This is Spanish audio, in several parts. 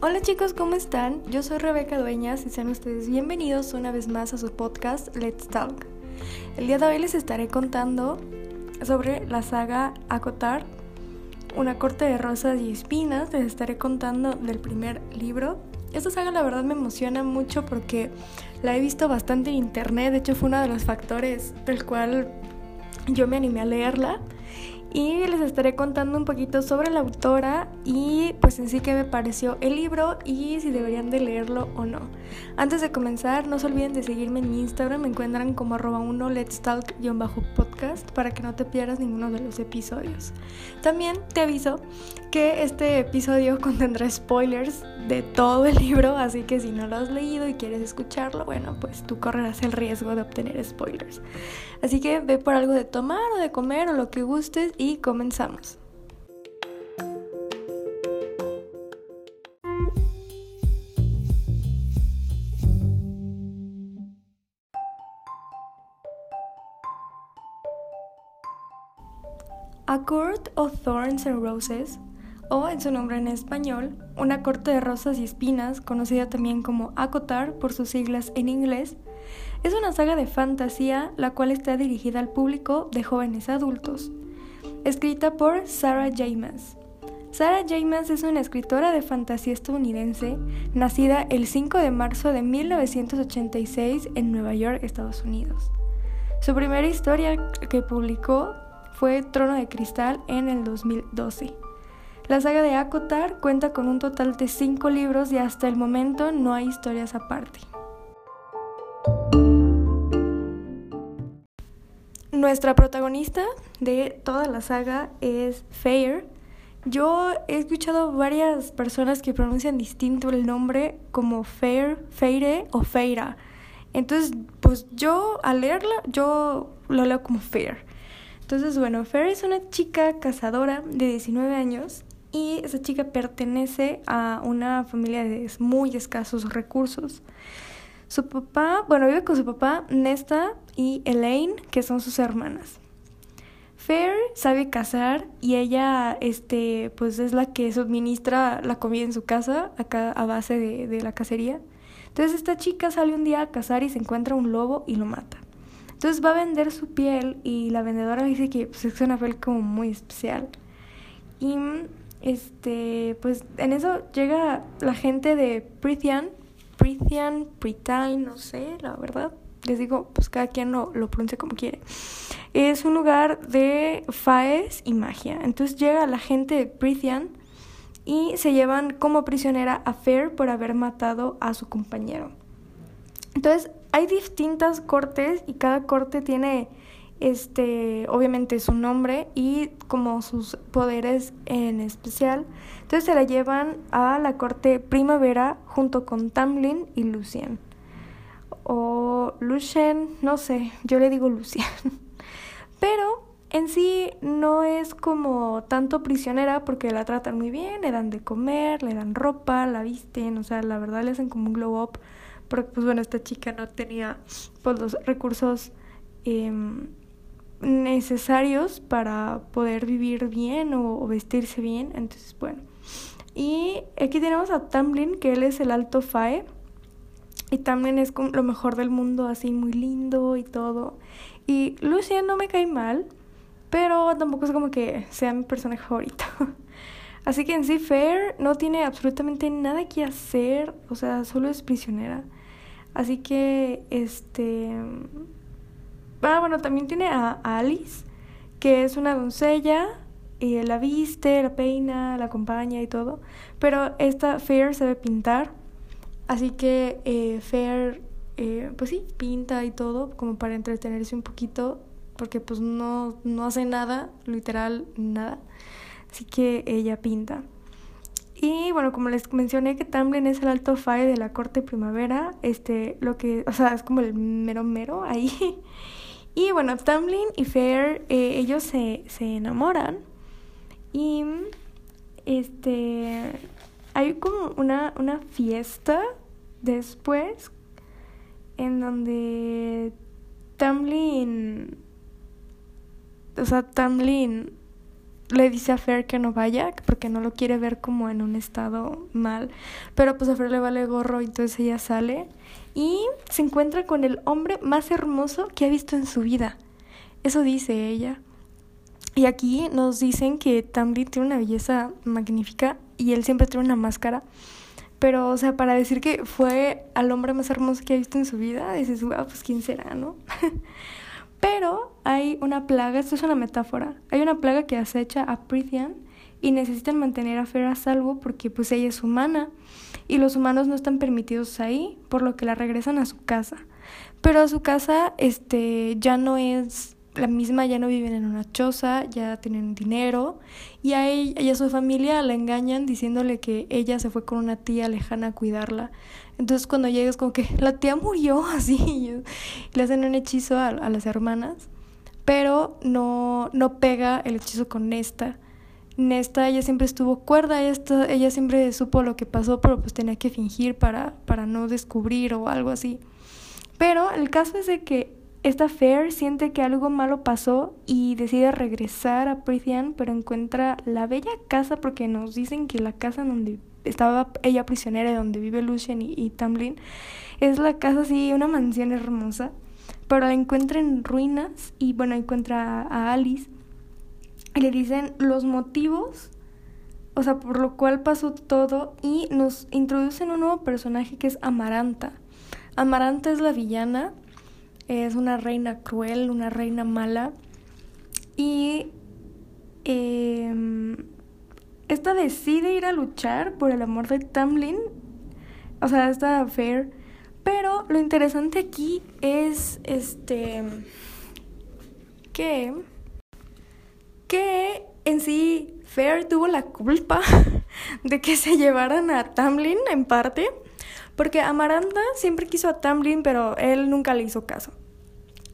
Hola chicos, ¿cómo están? Yo soy Rebeca Dueñas y sean ustedes bienvenidos una vez más a su podcast Let's Talk. El día de hoy les estaré contando sobre la saga Acotar, una corte de rosas y espinas. Les estaré contando del primer libro. Esta saga la verdad me emociona mucho porque la he visto bastante en internet. De hecho fue uno de los factores del cual yo me animé a leerla y les estaré contando un poquito sobre la autora y pues en sí qué me pareció el libro y si deberían de leerlo o no. Antes de comenzar, no se olviden de seguirme en mi Instagram, me encuentran como arroba uno let's talk-podcast para que no te pierdas ninguno de los episodios. También te aviso que este episodio contendrá spoilers de todo el libro, así que si no lo has leído y quieres escucharlo, bueno, pues tú correrás el riesgo de obtener spoilers. Así que ve por algo de tomar o de comer o lo que y comenzamos. A Court of Thorns and Roses, o en su nombre en español, una corte de rosas y espinas, conocida también como Acotar por sus siglas en inglés, es una saga de fantasía la cual está dirigida al público de jóvenes adultos escrita por Sarah James. Sarah James es una escritora de fantasía estadounidense, nacida el 5 de marzo de 1986 en Nueva York, Estados Unidos. Su primera historia que publicó fue Trono de Cristal en el 2012. La saga de Akotar cuenta con un total de 5 libros y hasta el momento no hay historias aparte. Nuestra protagonista de toda la saga es Fair. Yo he escuchado varias personas que pronuncian distinto el nombre como Fair, Feire o Feira. Entonces, pues yo al leerla, yo lo leo como Fair. Entonces, bueno, Fair es una chica cazadora de 19 años y esa chica pertenece a una familia de muy escasos recursos. Su papá, bueno, vive con su papá, Nesta y Elaine, que son sus hermanas. Fair sabe cazar y ella, este, pues es la que suministra la comida en su casa, acá a base de, de la cacería. Entonces esta chica sale un día a cazar y se encuentra un lobo y lo mata. Entonces va a vender su piel y la vendedora dice que pues, es una piel como muy especial. Y este, pues en eso llega la gente de Prithian, Prithian, Pritain, no sé, la verdad. Les digo, pues cada quien lo, lo pronuncia como quiere. Es un lugar de faes y magia. Entonces llega la gente de Prithian y se llevan como prisionera a Fair por haber matado a su compañero. Entonces hay distintas cortes y cada corte tiene este, obviamente su nombre y como sus poderes en especial. Entonces se la llevan a la corte primavera junto con Tamlin y Lucien. O Lucien, no sé, yo le digo Lucien. Pero en sí no es como tanto prisionera porque la tratan muy bien, le dan de comer, le dan ropa, la visten, o sea, la verdad le hacen como un glow up. Porque pues bueno, esta chica no tenía pues los recursos eh, necesarios para poder vivir bien o, vestirse bien. Entonces, bueno. Y aquí tenemos a Tamlin, que él es el alto Fae. Y Tamlin es lo mejor del mundo, así muy lindo y todo. Y Lucien no me cae mal, pero tampoco es como que sea mi personaje favorito. Así que en sí, Fair no tiene absolutamente nada que hacer, o sea, solo es prisionera. Así que, este, Ah, bueno, también tiene a Alice, que es una doncella, y la viste, la peina, la acompaña y todo. Pero esta Fair sabe pintar, así que eh, Fair, eh, pues sí, pinta y todo, como para entretenerse un poquito, porque pues no, no hace nada, literal nada. Así que ella pinta. Y bueno, como les mencioné que Tamlin es el alto fae de la corte primavera, este, lo que, o sea, es como el mero mero ahí. Y bueno, Tamlin y Fair, eh, ellos se, se enamoran. Y este hay como una, una fiesta después en donde Tamlin, o sea, Tamlin le dice a Fer que no vaya porque no lo quiere ver como en un estado mal. Pero pues a Fer le vale gorro entonces ella sale y se encuentra con el hombre más hermoso que ha visto en su vida. Eso dice ella. Y aquí nos dicen que Tamlin tiene una belleza magnífica y él siempre tiene una máscara. Pero, o sea, para decir que fue al hombre más hermoso que ha visto en su vida, dices, wow, pues quién será, ¿no? Pero hay una plaga, esto es una metáfora, hay una plaga que acecha a Prithian y necesitan mantener a Fer a salvo porque pues ella es humana y los humanos no están permitidos ahí, por lo que la regresan a su casa. Pero a su casa este ya no es la misma, ya no viven en una choza, ya tienen dinero y a ella y a su familia la engañan diciéndole que ella se fue con una tía lejana a cuidarla. Entonces cuando llegas como que la tía murió así y le hacen un hechizo a, las hermanas, pero no, no pega el hechizo con Nesta. Nesta ella siempre estuvo cuerda, ella, ella siempre supo lo que pasó, pero pues tenía que fingir para, para no descubrir o algo así. Pero el caso es de que esta Fair siente que algo malo pasó y decide regresar a Prithian, pero encuentra la bella casa porque nos dicen que la casa donde estaba ella prisionera, donde vive Lucien y, Tamlin, es la casa así, una mansión hermosa, pero la encuentra en ruinas y bueno, encuentra a Alice y le dicen los motivos, o sea, por lo cual pasó todo y nos introducen un nuevo personaje que es Amaranta. Amaranta es la villana es una reina cruel, una reina mala. Y eh, esta decide ir a luchar por el amor de Tamlin. O sea, esta Fair. Pero lo interesante aquí es este que que en sí Fair tuvo la culpa de que se llevaran a Tamlin en parte porque Amaranta siempre quiso a Tamlin, pero él nunca le hizo caso.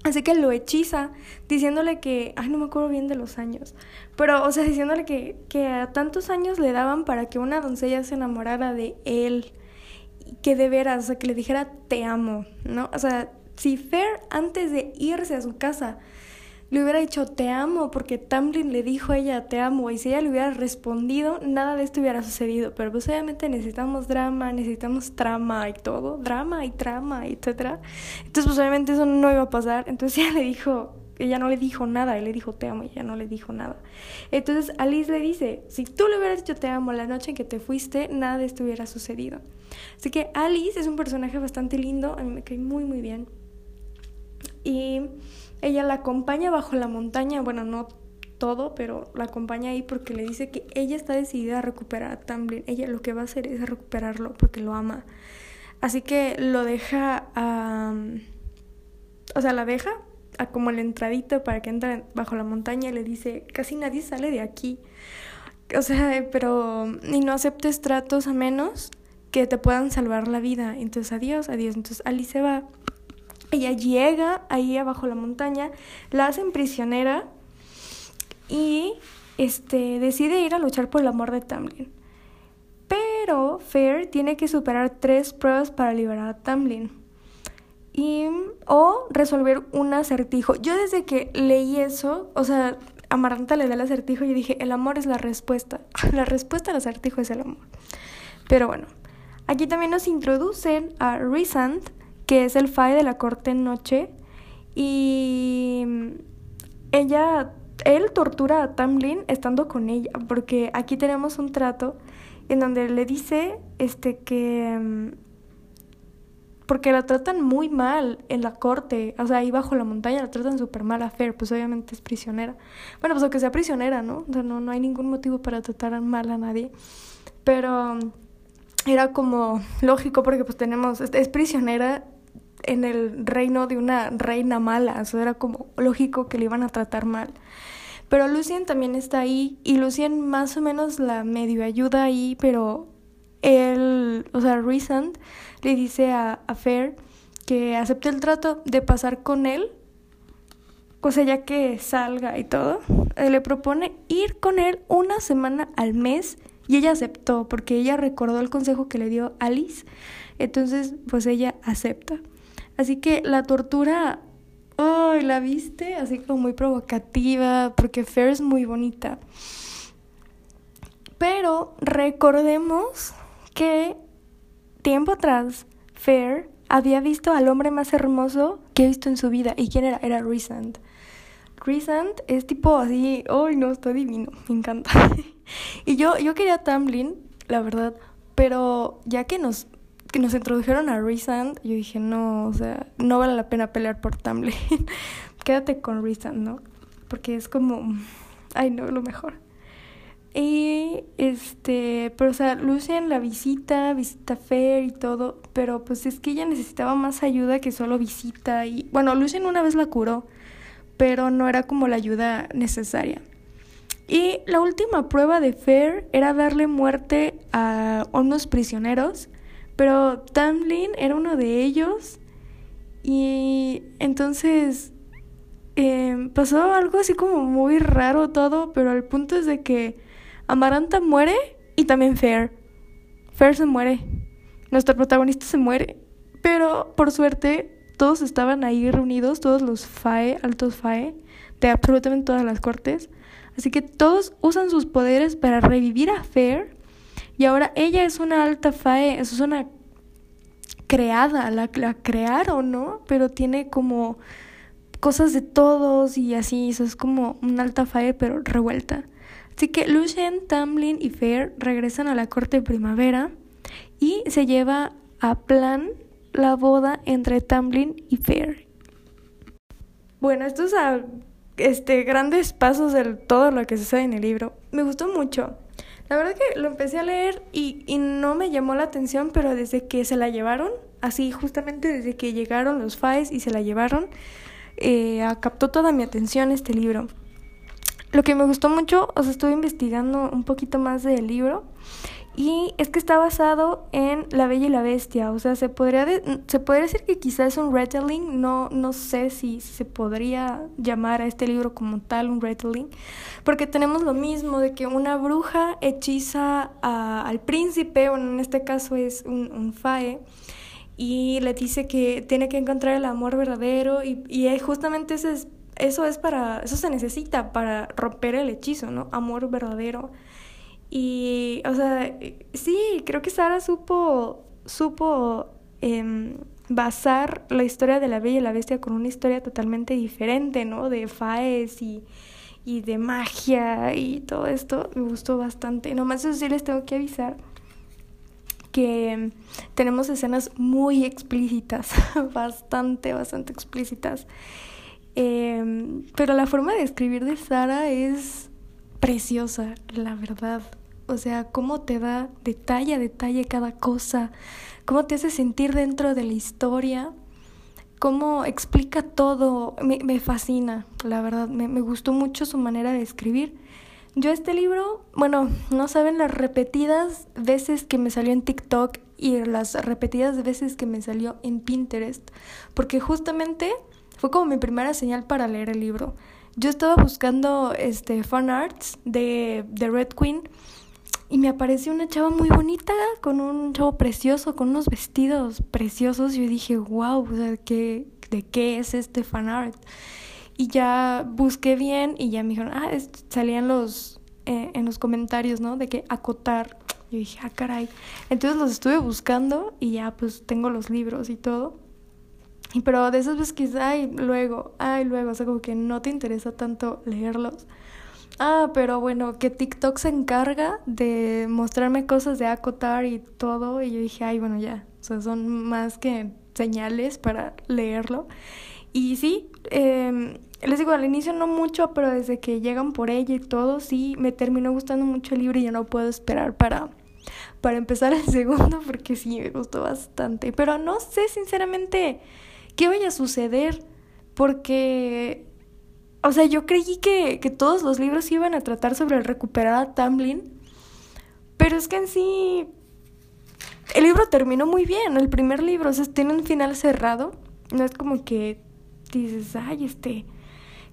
Así que lo hechiza, diciéndole que, ay, no me acuerdo bien de los años, pero, o sea, diciéndole que, que a tantos años le daban para que una doncella se enamorara de él, que de veras, o sea, que le dijera te amo, ¿no? O sea, si Fer antes de irse a su casa le hubiera dicho te amo porque Tamlin le dijo a ella te amo y si ella le hubiera respondido nada de esto hubiera sucedido. Pero pues obviamente necesitamos drama necesitamos trama y todo drama y trama etcétera. Entonces pues obviamente eso no iba a pasar. Entonces ella le dijo ella no le dijo nada, él le dijo te amo y ella no le dijo nada. Entonces Alice le dice, si tú le hubieras dicho te amo la noche en que te fuiste, nada de esto hubiera sucedido. Así que Alice es un personaje bastante lindo, a mí me cae muy muy bien. Y ella la acompaña bajo la montaña, bueno, no todo, pero la acompaña ahí porque le dice que ella está decidida a recuperar a Tamlin. Ella lo que va a hacer es recuperarlo porque lo ama. Así que lo deja a... o sea, la deja a como la entradita para que entre bajo la montaña y le dice, casi nadie sale de aquí. O sea, pero... Y no aceptes tratos a menos que te puedan salvar la vida. Entonces, adiós, adiós. Entonces, Ali se va ella llega ahí abajo la montaña, la hacen prisionera y este, decide ir a luchar por el amor de Tamlin. Pero Fair tiene que superar tres pruebas para liberar a Tamlin. Y, o resolver un acertijo. Yo desde que leí eso, o sea, Amaranta le da el acertijo y dije, el amor es la respuesta. La respuesta al acertijo es el amor. Pero bueno, aquí también nos introducen a Rysand, que es el FAE de la corte noche, y ella, él tortura a Tamlin estando con ella, porque aquí tenemos un trato en donde le dice este que porque la tratan muy mal en la corte, o sea, ahí bajo la montaña la tratan súper mal a Fer, pues obviamente es prisionera. Bueno, pues aunque sea prisionera, ¿no? O sea, no, no hay ningún motivo para tratar mal a nadie. Pero era como lógico porque pues tenemos, es prisionera en el reino de una reina mala, eso era como lógico que le iban a tratar mal. Pero Lucien también está ahí y Lucien más o menos la medio ayuda ahí, pero él, o sea, Resand le dice a, a Fair que acepte el trato de pasar con él, o sea, ya que salga y todo, le propone ir con él una semana al mes y ella aceptó porque ella recordó el consejo que le dio Alice, entonces pues ella acepta. Así que la tortura ¡Ay, la viste! Así como muy provocativa, porque Fair es muy bonita. Pero recordemos que tiempo atrás, Fair había visto al hombre más hermoso que ha visto en su vida. ¿Y quién era? Era Rhysand. Rhysand es tipo así, ¡ay no, está divino! Me encanta. y yo, yo quería Tamlin, la verdad, pero ya que nos, que nos introdujeron a Rhysand, yo dije, no, o sea, no vale la pena pelear por Tamlin. Quédate con Rhysand, ¿no? Porque es como, ay no, lo mejor. Y este, pero o sea, Lucien la visita, visita Fair y todo, pero pues es que ella necesitaba más ayuda que solo visita y bueno, Lucien una vez la curó, pero no era como la ayuda necesaria. Y la última prueba de Fair era darle muerte a unos prisioneros, pero Tamlin era uno de ellos y entonces eh, pasó algo así como muy raro todo, pero el punto es de que Amaranta muere y también Fair. Fair se muere. Nuestro protagonista se muere. Pero por suerte todos estaban ahí reunidos, todos los FAE, altos FAE, de absolutamente todas las cortes. Así que todos usan sus poderes para revivir a Fair. Y ahora ella es una alta FAE, eso es una creada, la, la crearon, ¿no? Pero tiene como cosas de todos y así, es como una alta FAE pero revuelta. Así que Lucien, Tamlin y Fair regresan a la corte de primavera y se lleva a plan la boda entre Tamlin y Fair. Bueno, esto es a este, grandes pasos de todo lo que sabe en el libro. Me gustó mucho. La verdad que lo empecé a leer y, y no me llamó la atención, pero desde que se la llevaron, así justamente desde que llegaron los Faes y se la llevaron, eh, captó toda mi atención este libro. Lo que me gustó mucho, o sea, estuve investigando un poquito más del libro y es que está basado en La Bella y la Bestia, o sea, se podría, se podría decir que quizás es un retelling, no, no sé si se podría llamar a este libro como tal un retelling, porque tenemos lo mismo de que una bruja hechiza al príncipe, o en este caso es un, un fae, y le dice que tiene que encontrar el amor verdadero y, y justamente ese es eso es para, eso se necesita para romper el hechizo, ¿no? Amor verdadero. Y, o sea, sí, creo que Sara supo, supo em, basar la historia de la Bella y la Bestia con una historia totalmente diferente, ¿no? De faes y, y de magia y todo esto. Me gustó bastante. Nomás eso sí les tengo que avisar que tenemos escenas muy explícitas, bastante, bastante explícitas. Em, pero la forma de escribir de Sara es preciosa, la verdad. O sea, cómo te da detalle a detalle cada cosa, cómo te hace sentir dentro de la historia, cómo explica todo. Me, me fascina, la verdad. Me, me gustó mucho su manera de escribir. Yo este libro, bueno, no saben las repetidas veces que me salió en TikTok y las repetidas veces que me salió en Pinterest, porque justamente fue como mi primera señal para leer el libro. Yo estaba buscando este fan arts de, de Red Queen y me apareció una chava muy bonita con un chavo precioso, con unos vestidos preciosos. Yo dije, wow, ¿qué, ¿de qué es este fan art? Y ya busqué bien y ya me dijeron, ah, salían los, eh, en los comentarios, ¿no? De que acotar. Yo dije, ah, caray. Entonces los estuve buscando y ya pues tengo los libros y todo. Pero de esas veces que, ay, luego, ay, luego, o sea, como que no te interesa tanto leerlos. Ah, pero bueno, que TikTok se encarga de mostrarme cosas de acotar y todo. Y yo dije, ay, bueno, ya. O sea, son más que señales para leerlo. Y sí, eh, les digo, al inicio no mucho, pero desde que llegan por ella y todo, sí, me terminó gustando mucho el libro y ya no puedo esperar para, para empezar el segundo porque sí, me gustó bastante. Pero no sé, sinceramente qué vaya a suceder, porque, o sea, yo creí que, que todos los libros iban a tratar sobre recuperar a Tamlin, pero es que en sí el libro terminó muy bien, el primer libro, o sea, tiene un final cerrado, no es como que dices, ay, este,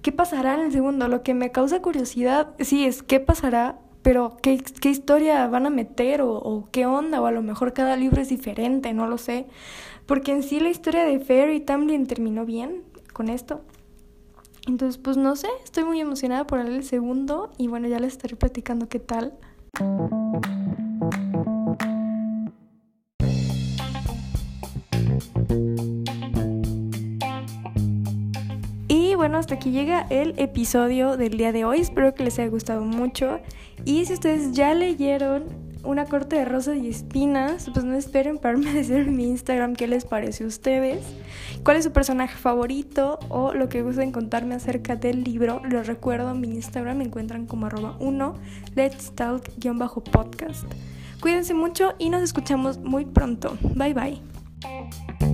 ¿qué pasará en el segundo? Lo que me causa curiosidad, sí, es qué pasará, pero ¿qué, qué historia van a meter o, qué onda? O a lo mejor cada libro es diferente, no lo sé. Porque en sí la historia de Fair y Tamlin terminó bien. con esto. Entonces, pues no sé, estoy muy emocionada por el segundo y bueno, ya les estaré platicando qué tal. Bueno, hasta aquí llega el episodio del día de hoy. Espero que les haya gustado mucho. Y si ustedes ya leyeron una corte de rosas y espinas, pues no esperen para me decir en mi Instagram qué les parece a ustedes, cuál es su personaje favorito o lo que gusten contarme acerca del libro. Les recuerdo, mi Instagram me encuentran como arroba 1 let's talk-podcast. Cuídense mucho y nos escuchamos muy pronto. Bye bye.